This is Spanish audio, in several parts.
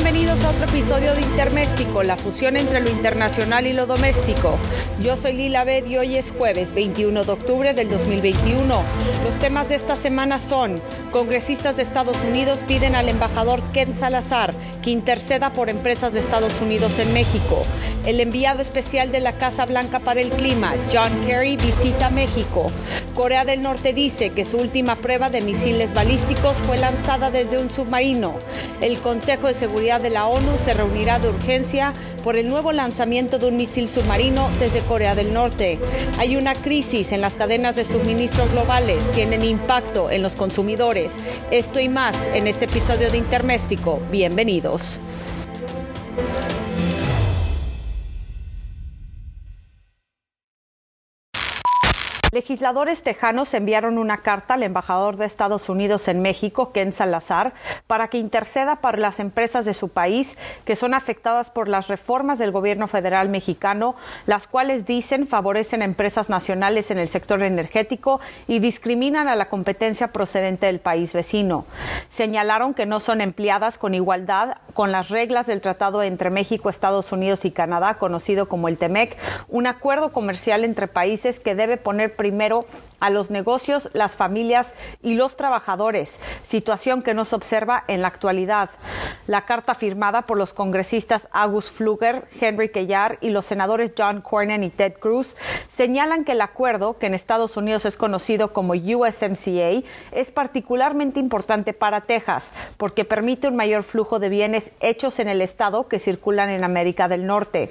bienvenidos a otro episodio de Interméstico, la fusión entre lo internacional y lo doméstico. Yo soy Lila Bed y hoy es jueves 21 de octubre del 2021. Los temas de esta semana son, congresistas de Estados Unidos piden al embajador Ken Salazar que interceda por empresas de Estados Unidos en México. El enviado especial de la Casa Blanca para el Clima, John Kerry, visita México. Corea del Norte dice que su última prueba de misiles balísticos fue lanzada desde un submarino. El Consejo de Seguridad de la ONU se reunirá de urgencia por el nuevo lanzamiento de un misil submarino desde Corea del Norte. Hay una crisis en las cadenas de suministro globales, tienen impacto en los consumidores. Esto y más en este episodio de Interméstico. Bienvenidos. Legisladores tejanos enviaron una carta al embajador de Estados Unidos en México, Ken Salazar, para que interceda para las empresas de su país que son afectadas por las reformas del gobierno federal mexicano, las cuales dicen favorecen a empresas nacionales en el sector energético y discriminan a la competencia procedente del país vecino. Señalaron que no son empleadas con igualdad con las reglas del tratado entre México, Estados Unidos y Canadá, conocido como el TEMEC, un acuerdo comercial entre países que debe poner primero a los negocios, las familias y los trabajadores, situación que no se observa en la actualidad. La carta firmada por los congresistas August Fluger, Henry Kellar y los senadores John Cornyn y Ted Cruz señalan que el acuerdo, que en Estados Unidos es conocido como USMCA, es particularmente importante para Texas porque permite un mayor flujo de bienes hechos en el estado que circulan en América del Norte.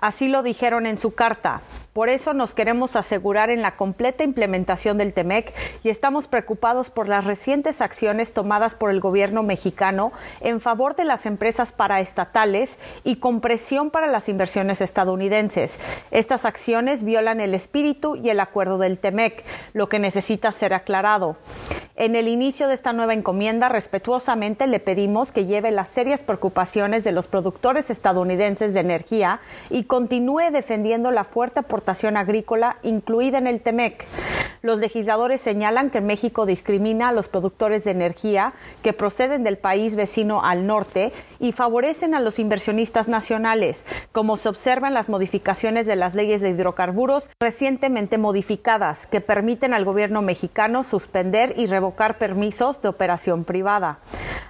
Así lo dijeron en su carta. Por eso nos queremos asegurar en la completa implementación del TEMEC y estamos preocupados por las recientes acciones tomadas por el gobierno mexicano en favor de las empresas paraestatales y con presión para las inversiones estadounidenses. Estas acciones violan el espíritu y el acuerdo del TEMEC, lo que necesita ser aclarado. En el inicio de esta nueva encomienda, respetuosamente le pedimos que lleve las serias preocupaciones de los productores estadounidenses de energía y continúe defendiendo la fuerte agrícola incluida en el TEMEC. Los legisladores señalan que México discrimina a los productores de energía que proceden del país vecino al norte y favorecen a los inversionistas nacionales, como se observa en las modificaciones de las leyes de hidrocarburos recientemente modificadas, que permiten al gobierno mexicano suspender y revocar permisos de operación privada.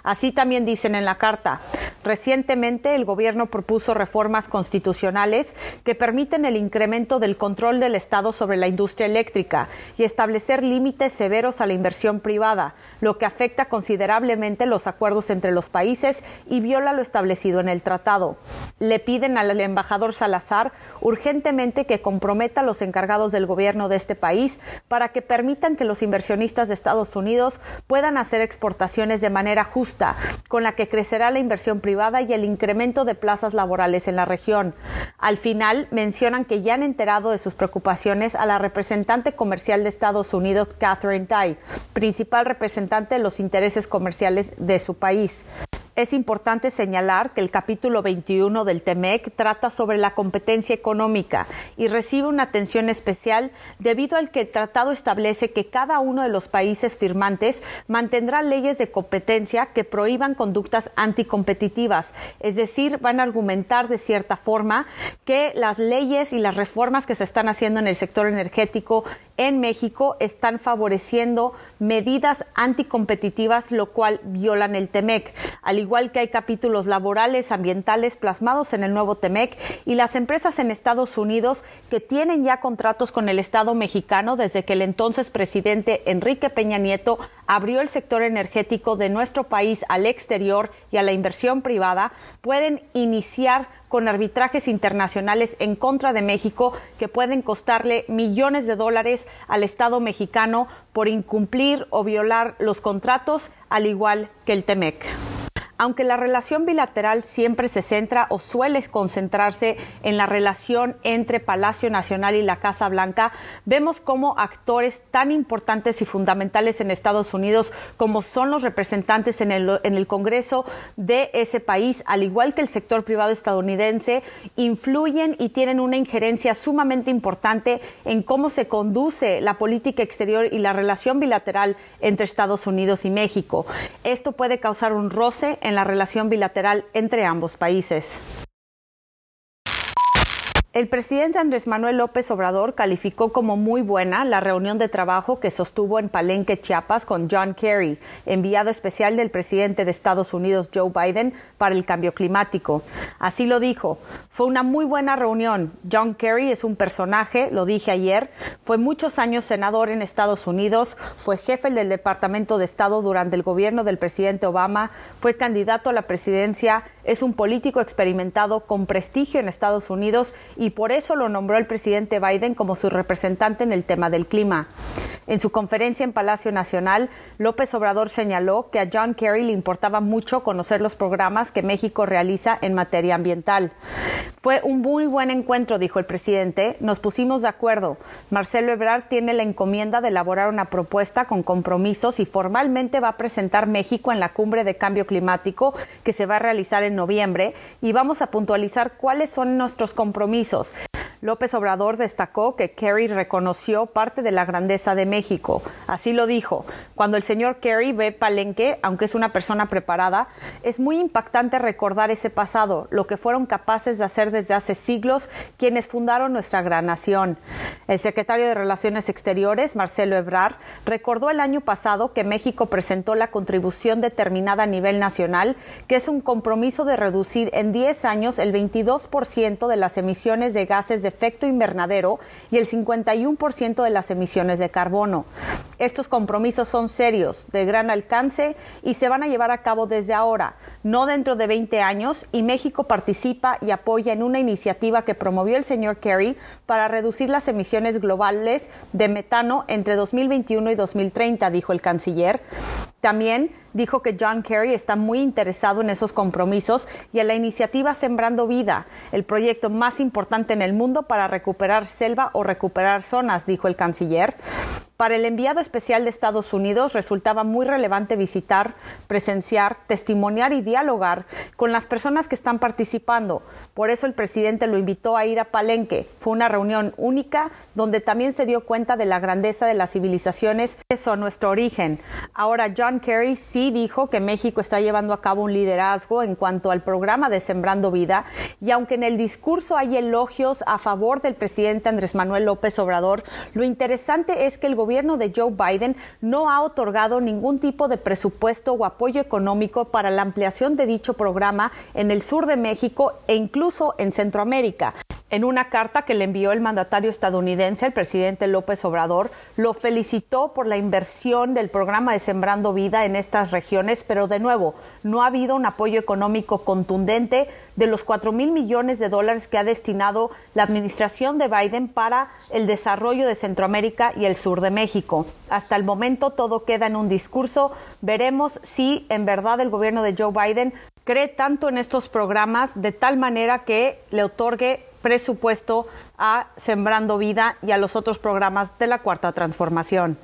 Así también dicen en la carta. Recientemente el gobierno propuso reformas constitucionales que permiten el incremento del control del Estado sobre la industria eléctrica y establecer límites severos a la inversión privada, lo que afecta considerablemente los acuerdos entre los países y viola lo establecido en el tratado. Le piden al embajador Salazar urgentemente que comprometa a los encargados del gobierno de este país para que permitan que los inversionistas de Estados Unidos puedan hacer exportaciones de manera justa, con la que crecerá la inversión privada y el incremento de plazas laborales en la región. Al final, mencionan que ya han enterado de sus preocupaciones a la representante comercial de Estados Unidos, Catherine Tai, principal representante de los intereses comerciales de su país. Es importante señalar que el capítulo 21 del TEMEC trata sobre la competencia económica y recibe una atención especial debido al que el tratado establece que cada uno de los países firmantes mantendrá leyes de competencia que prohíban conductas anticompetitivas, es decir, van a argumentar de cierta forma que las leyes y las reformas que se están haciendo en el sector energético en México están favoreciendo medidas anticompetitivas, lo cual violan el TEMEC, igual que hay capítulos laborales, ambientales plasmados en el nuevo TEMEC y las empresas en Estados Unidos que tienen ya contratos con el Estado mexicano desde que el entonces presidente Enrique Peña Nieto abrió el sector energético de nuestro país al exterior y a la inversión privada, pueden iniciar con arbitrajes internacionales en contra de México que pueden costarle millones de dólares al Estado mexicano por incumplir o violar los contratos, al igual que el TEMEC. Aunque la relación bilateral siempre se centra o suele concentrarse en la relación entre Palacio Nacional y la Casa Blanca, vemos cómo actores tan importantes y fundamentales en Estados Unidos como son los representantes en el, Congreso de ese país, al igual que el sector privado estadounidense, influyen y tienen una injerencia sumamente importante en cómo se conduce la política exterior y la relación bilateral entre Estados Unidos y México. Esto puede causar un roce en la relación bilateral entre ambos países. El presidente Andrés Manuel López Obrador calificó como muy buena la reunión de trabajo que sostuvo en Palenque, Chiapas, con John Kerry, enviado especial del presidente de Estados Unidos, Joe Biden, para el cambio climático. Así lo dijo. Fue una muy buena reunión. John Kerry es un personaje, lo dije ayer. Fue muchos años senador en Estados Unidos, fue jefe del Departamento de Estado durante el gobierno del presidente Obama, fue candidato a la presidencia, es un político experimentado con prestigio en Estados Unidos y por eso lo nombró el presidente Biden como su representante en el tema del clima. En su conferencia en Palacio Nacional, López Obrador señaló que a John Kerry le importaba mucho conocer los programas que México realiza en materia ambiental. Fue un muy buen encuentro, dijo el presidente. Nos pusimos de acuerdo. Marcelo Ebrard tiene la encomienda de elaborar una propuesta con compromisos y formalmente va a presentar México en la cumbre de cambio climático que se va a realizar en noviembre y vamos a puntualizar cuáles son nuestros compromisos. López Obrador destacó que Kerry reconoció parte de la grandeza de México. Así lo dijo. Cuando el señor Kerry ve Palenque, aunque es una persona preparada, es muy impactante recordar ese pasado, lo que fueron capaces de hacer desde hace siglos quienes fundaron nuestra gran nación. El secretario de Relaciones Exteriores, Marcelo Ebrard, recordó el año pasado que México presentó la contribución determinada a nivel nacional, que es un compromiso de reducir en 10 años el 22% de las emisiones de gases de efecto invernadero y el 51% de las emisiones de carbono. Estos compromisos son serios, de gran alcance y se van a llevar a cabo desde ahora, no dentro de 20 años, y México participa y apoya en una iniciativa que promovió el señor Kerry para reducir las emisiones globales de metano entre 2021 y 2030, dijo el canciller. También dijo que John Kerry está muy interesado en esos compromisos y en la iniciativa Sembrando Vida, el proyecto más importante en el mundo para recuperar selva o recuperar zonas, dijo el canciller. Para el enviado especial de Estados Unidos resultaba muy relevante visitar, presenciar, testimoniar y dialogar con las personas que están participando. Por eso el presidente lo invitó a ir a Palenque. Fue una reunión única donde también se dio cuenta de la grandeza de las civilizaciones, eso nuestro origen. Ahora John Kerry sí dijo que México está llevando a cabo un liderazgo en cuanto al programa de Sembrando Vida y aunque en el discurso hay elogios a favor del presidente Andrés Manuel López Obrador, lo interesante es que el gobierno de Joe Biden no ha otorgado ningún tipo de presupuesto o apoyo económico para la ampliación de dicho programa en el sur de México e incluso en Centroamérica. En una carta que le envió el mandatario estadounidense, el presidente López Obrador lo felicitó por la inversión del programa de Sembrando Vida en estas regiones, pero de nuevo, no ha habido un apoyo económico contundente de los 4 mil millones de dólares que ha destinado la administración de Biden para el desarrollo de Centroamérica y el sur de México. Hasta el momento todo queda en un discurso. Veremos si en verdad el gobierno de Joe Biden cree tanto en estos programas de tal manera que le otorgue presupuesto a Sembrando Vida y a los otros programas de la Cuarta Transformación.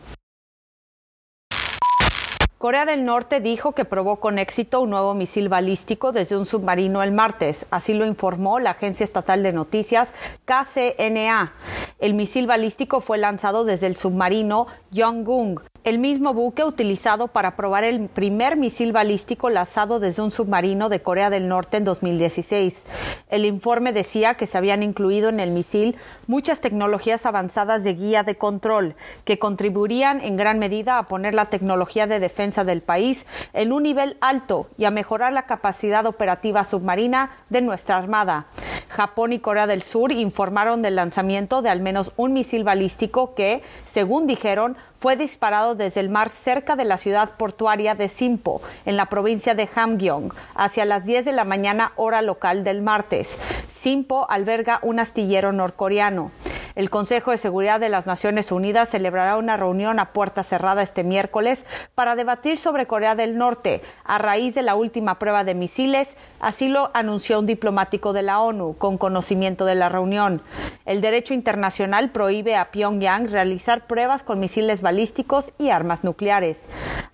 Corea del Norte dijo que probó con éxito un nuevo misil balístico desde un submarino el martes. Así lo informó la agencia estatal de noticias KCNA. El misil balístico fue lanzado desde el submarino Yongung, el mismo buque utilizado para probar el primer misil balístico lanzado desde un submarino de Corea del Norte en 2016. El informe decía que se habían incluido en el misil muchas tecnologías avanzadas de guía de control que contribuirían en gran medida a poner la tecnología de defensa del país en un nivel alto y a mejorar la capacidad operativa submarina de nuestra Armada. Japón y Corea del Sur informaron del lanzamiento de al menos un misil balístico que, según dijeron, fue disparado desde el mar cerca de la ciudad portuaria de Simpo, en la provincia de Hamgyong, hacia las 10 de la mañana hora local del martes. Simpo alberga un astillero norcoreano. El Consejo de Seguridad de las Naciones Unidas celebrará una reunión a puerta cerrada este miércoles para debatir sobre Corea del Norte a raíz de la última prueba de misiles, así lo anunció un diplomático de la ONU con conocimiento de la reunión. El derecho internacional prohíbe a Pyongyang realizar pruebas con misiles balísticos y armas nucleares.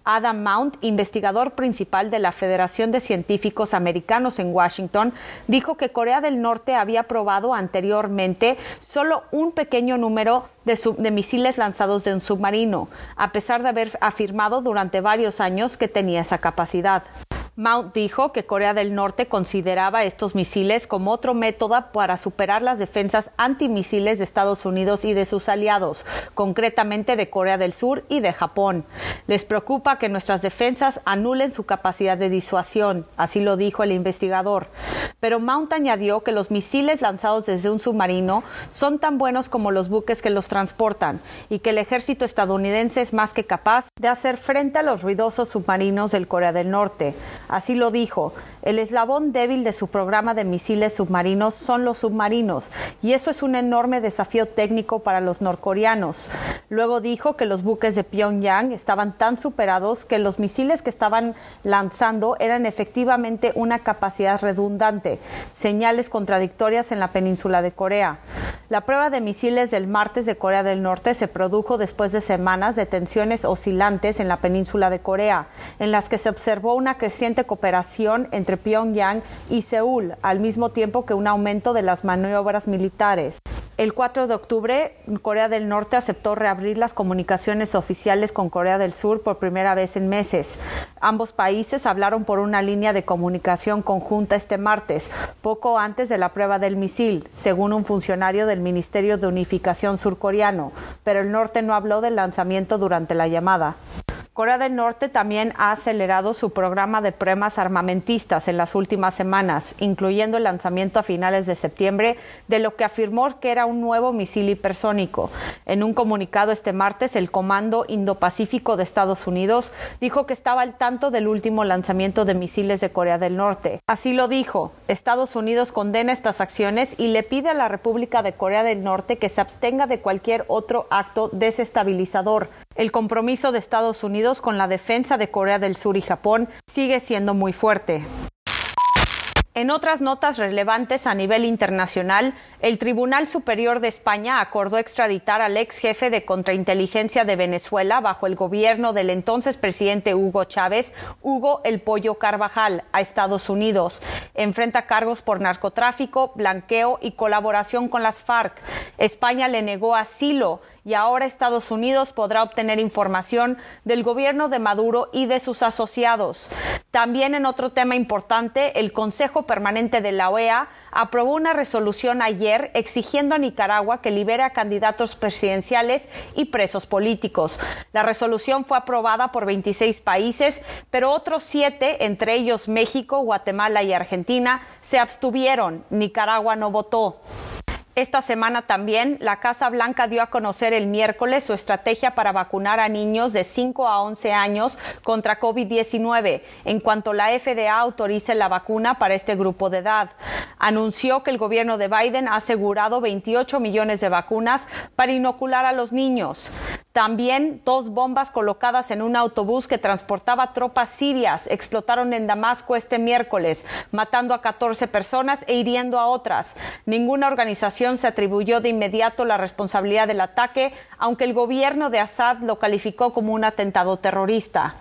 Adam Mount, investigador principal de la Federación de Científicos Americanos en Washington, dijo que Corea del Norte había probado anteriormente solo un pequeño número de, de, misiles lanzados de un submarino, a pesar de haber afirmado durante varios años que tenía esa capacidad. Mount dijo que Corea del Norte consideraba estos misiles como otro método para superar las defensas antimisiles de Estados Unidos y de sus aliados, concretamente de Corea del Sur y de Japón. Les preocupa que nuestras defensas anulen su capacidad de disuasión, así lo dijo el investigador. Pero Mount añadió que los misiles lanzados desde un submarino son tan buenos como los buques que los transportan y que el ejército estadounidense es más que capaz de hacer frente a los ruidosos submarinos del Corea del Norte. Así lo dijo. El eslabón débil de su programa de misiles submarinos son los submarinos, y eso es un enorme desafío técnico para los norcoreanos. Luego dijo que los buques de Pyongyang estaban tan superados que los misiles que estaban lanzando eran efectivamente una capacidad redundante, señales contradictorias en la península de Corea. La prueba de misiles del martes de Corea del Norte se produjo después de semanas de tensiones oscilantes en la península de Corea, en las que se observó una creciente cooperación entre Pyongyang y Seúl, al mismo tiempo que un aumento de las maniobras militares. El 4 de octubre, Corea del Norte aceptó reabrir las comunicaciones oficiales con Corea del Sur por primera vez en meses. Ambos países hablaron por una línea de comunicación conjunta este martes, poco antes de la prueba del misil, según un funcionario del Ministerio de Unificación surcoreano, pero el norte no habló del lanzamiento durante la llamada. Corea del Norte también ha acelerado su programa de pruebas armamentistas en las últimas semanas, incluyendo el lanzamiento a finales de septiembre de lo que afirmó que era un nuevo misil hipersónico. En un comunicado este martes, el Comando Indo-Pacífico de Estados Unidos dijo que estaba al tanto del último lanzamiento de misiles de Corea del Norte. Así lo dijo, Estados Unidos condena estas acciones y le pide a la República de Corea del Norte que se abstenga de cualquier otro acto desestabilizador. El compromiso de Estados Con la defensa de Corea del Sur y Japón sigue siendo muy fuerte. En otras notas relevantes a nivel internacional, el Tribunal Superior de España acordó extraditar al ex jefe de contrainteligencia de Venezuela bajo el gobierno del entonces presidente Hugo Chávez, Hugo El Pollo Carvajal, a Estados Unidos. Enfrenta cargos por narcotráfico, blanqueo y colaboración con las FARC. España le negó asilo y ahora Estados Unidos podrá obtener información del gobierno de Maduro y de sus asociados. También en otro tema importante, el Consejo Permanente de la OEA aprobó una resolución ayer exigiendo a Nicaragua que libere a candidatos presidenciales y presos políticos. La resolución fue aprobada por 26 países, pero otros siete, entre ellos México, Guatemala y Argentina, se abstuvieron. Nicaragua no votó. Esta semana también la Casa Blanca dio a conocer el miércoles su estrategia para vacunar a niños de 5 a 11 años contra COVID-19 en cuanto la FDA autorice la vacuna para este grupo de edad. Anunció que el gobierno de Biden ha asegurado 28 millones de vacunas para inocular a los niños. También dos bombas colocadas en un autobús que transportaba tropas sirias explotaron en Damasco este miércoles, matando a 14 personas e hiriendo a otras. Ninguna organización se atribuyó de inmediato la responsabilidad del ataque, aunque el gobierno de Assad lo calificó como un atentado terrorista.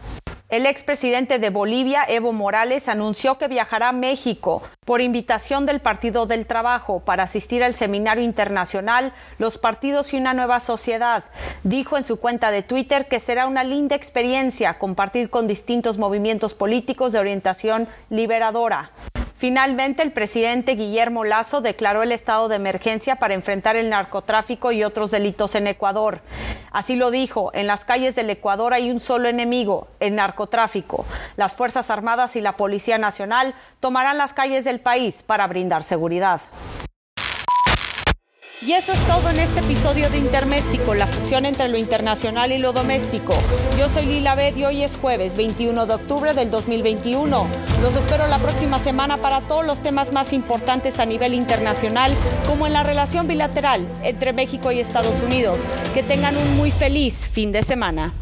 El expresidente de Bolivia, Evo Morales, anunció que viajará a México por invitación del Partido del Trabajo para asistir al seminario internacional Los partidos y una nueva sociedad. Dijo en su cuenta de Twitter que será una linda experiencia compartir con distintos movimientos políticos de orientación liberadora. Finalmente, el presidente Guillermo Lazo declaró el estado de emergencia para enfrentar el narcotráfico y otros delitos en Ecuador. Así lo dijo, en las calles del Ecuador hay un solo enemigo, el narcotráfico. Las Fuerzas Armadas y la Policía Nacional tomarán las calles del país para brindar seguridad. Y eso es todo en este episodio de Interméstico, la fusión entre lo internacional y lo doméstico. Yo soy Lila Bed y hoy es jueves 21 de octubre del 2021. Los espero la próxima semana para todos los temas más importantes a nivel internacional, como en la relación bilateral entre México y Estados Unidos. Que tengan un muy feliz fin de semana.